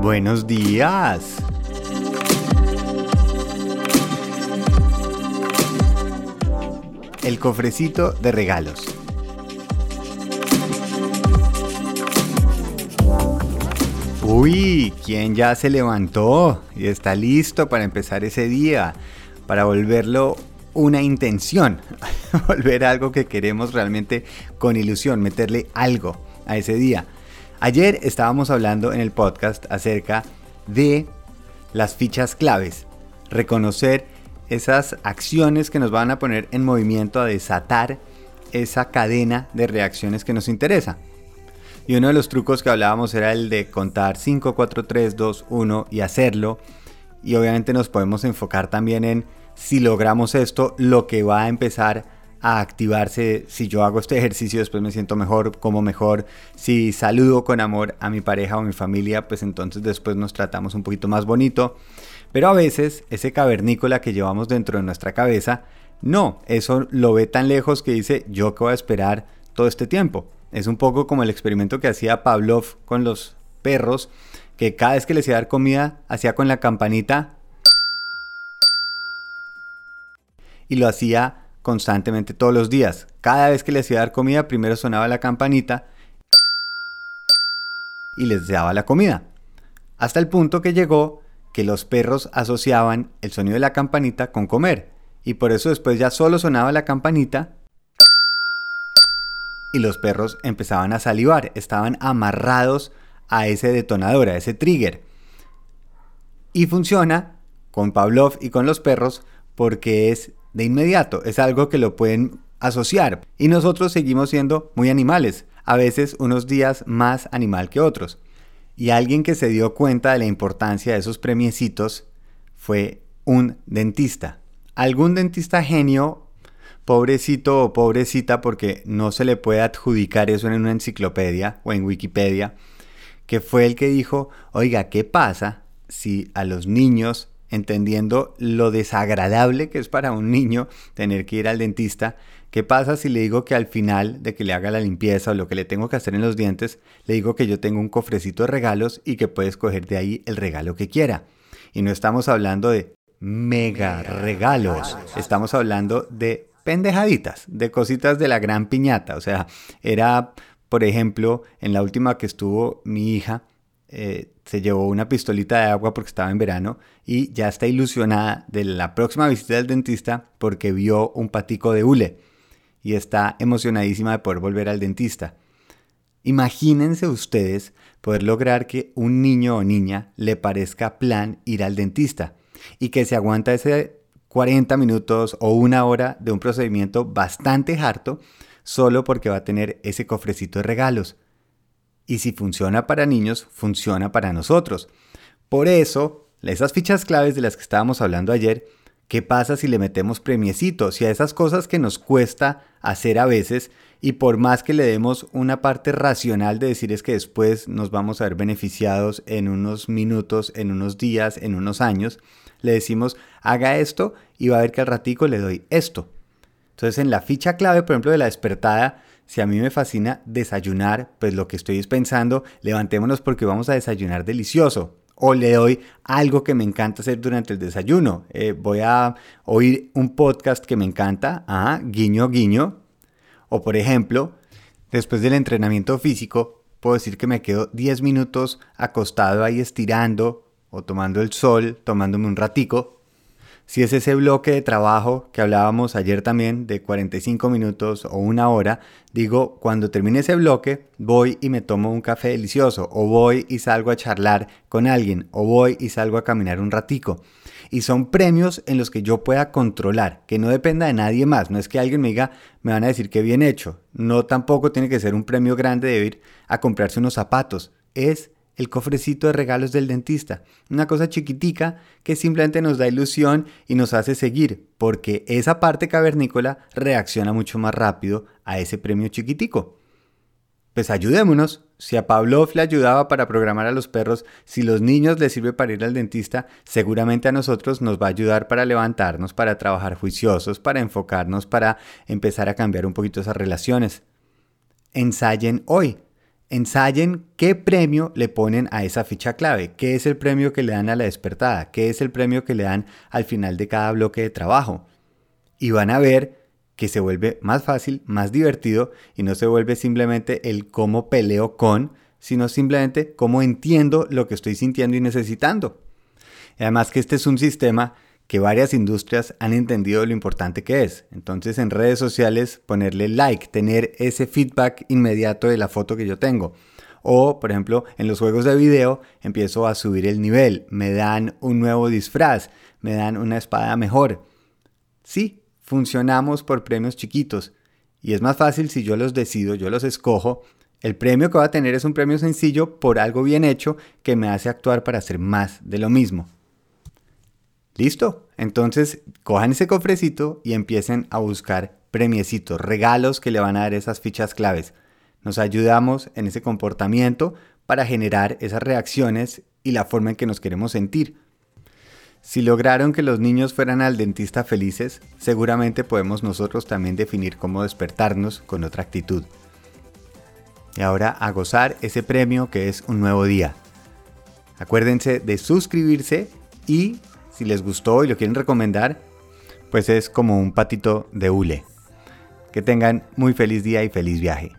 Buenos días. El cofrecito de regalos. Uy, ¿quién ya se levantó y está listo para empezar ese día? Para volverlo una intención, volver a algo que queremos realmente con ilusión, meterle algo a ese día. Ayer estábamos hablando en el podcast acerca de las fichas claves, reconocer esas acciones que nos van a poner en movimiento a desatar esa cadena de reacciones que nos interesa. Y uno de los trucos que hablábamos era el de contar 5, 4, 3, 2, 1 y hacerlo. Y obviamente nos podemos enfocar también en si logramos esto, lo que va a empezar a activarse si yo hago este ejercicio, después me siento mejor, como mejor, si saludo con amor a mi pareja o mi familia, pues entonces después nos tratamos un poquito más bonito. Pero a veces ese cavernícola que llevamos dentro de nuestra cabeza, no, eso lo ve tan lejos que dice, yo que voy a esperar todo este tiempo. Es un poco como el experimento que hacía Pavlov con los perros, que cada vez que les iba a dar comida, hacía con la campanita y lo hacía constantemente todos los días. Cada vez que les iba a dar comida, primero sonaba la campanita y les daba la comida. Hasta el punto que llegó que los perros asociaban el sonido de la campanita con comer. Y por eso después ya solo sonaba la campanita y los perros empezaban a salivar. Estaban amarrados a ese detonador, a ese trigger. Y funciona con Pavlov y con los perros porque es de inmediato, es algo que lo pueden asociar. Y nosotros seguimos siendo muy animales, a veces unos días más animal que otros. Y alguien que se dio cuenta de la importancia de esos premiecitos fue un dentista. Algún dentista genio, pobrecito o pobrecita, porque no se le puede adjudicar eso en una enciclopedia o en Wikipedia, que fue el que dijo, oiga, ¿qué pasa si a los niños entendiendo lo desagradable que es para un niño tener que ir al dentista. ¿Qué pasa si le digo que al final de que le haga la limpieza o lo que le tengo que hacer en los dientes, le digo que yo tengo un cofrecito de regalos y que puede escoger de ahí el regalo que quiera? Y no estamos hablando de mega regalos, estamos hablando de pendejaditas, de cositas de la gran piñata. O sea, era, por ejemplo, en la última que estuvo mi hija, eh, se llevó una pistolita de agua porque estaba en verano y ya está ilusionada de la próxima visita del dentista porque vio un patico de hule y está emocionadísima de poder volver al dentista. Imagínense ustedes poder lograr que un niño o niña le parezca plan ir al dentista y que se aguanta ese 40 minutos o una hora de un procedimiento bastante harto solo porque va a tener ese cofrecito de regalos. Y si funciona para niños, funciona para nosotros. Por eso, esas fichas claves de las que estábamos hablando ayer, ¿qué pasa si le metemos premiecitos y a esas cosas que nos cuesta hacer a veces y por más que le demos una parte racional de decir es que después nos vamos a ver beneficiados en unos minutos, en unos días, en unos años, le decimos haga esto y va a ver que al ratico le doy esto. Entonces en la ficha clave, por ejemplo, de la despertada, si a mí me fascina desayunar, pues lo que estoy es pensando, levantémonos porque vamos a desayunar delicioso. O le doy algo que me encanta hacer durante el desayuno. Eh, voy a oír un podcast que me encanta, ah, guiño, guiño. O por ejemplo, después del entrenamiento físico, puedo decir que me quedo 10 minutos acostado ahí estirando o tomando el sol, tomándome un ratico si es ese bloque de trabajo que hablábamos ayer también de 45 minutos o una hora, digo, cuando termine ese bloque, voy y me tomo un café delicioso, o voy y salgo a charlar con alguien, o voy y salgo a caminar un ratico. Y son premios en los que yo pueda controlar, que no dependa de nadie más. No es que alguien me diga, me van a decir que bien hecho. No tampoco tiene que ser un premio grande de ir a comprarse unos zapatos. Es el cofrecito de regalos del dentista. Una cosa chiquitica que simplemente nos da ilusión y nos hace seguir, porque esa parte cavernícola reacciona mucho más rápido a ese premio chiquitico. Pues ayudémonos. Si a Pavlov le ayudaba para programar a los perros, si los niños les sirve para ir al dentista, seguramente a nosotros nos va a ayudar para levantarnos, para trabajar juiciosos, para enfocarnos, para empezar a cambiar un poquito esas relaciones. Ensayen hoy ensayen qué premio le ponen a esa ficha clave, qué es el premio que le dan a la despertada, qué es el premio que le dan al final de cada bloque de trabajo. Y van a ver que se vuelve más fácil, más divertido y no se vuelve simplemente el cómo peleo con, sino simplemente cómo entiendo lo que estoy sintiendo y necesitando. además que este es un sistema que varias industrias han entendido lo importante que es. Entonces en redes sociales ponerle like, tener ese feedback inmediato de la foto que yo tengo. O, por ejemplo, en los juegos de video empiezo a subir el nivel, me dan un nuevo disfraz, me dan una espada mejor. Sí, funcionamos por premios chiquitos. Y es más fácil si yo los decido, yo los escojo. El premio que va a tener es un premio sencillo por algo bien hecho que me hace actuar para hacer más de lo mismo. Listo. Entonces, cojan ese cofrecito y empiecen a buscar premiecitos, regalos que le van a dar esas fichas claves. Nos ayudamos en ese comportamiento para generar esas reacciones y la forma en que nos queremos sentir. Si lograron que los niños fueran al dentista felices, seguramente podemos nosotros también definir cómo despertarnos con otra actitud. Y ahora a gozar ese premio que es un nuevo día. Acuérdense de suscribirse y si les gustó y lo quieren recomendar, pues es como un patito de hule. Que tengan muy feliz día y feliz viaje.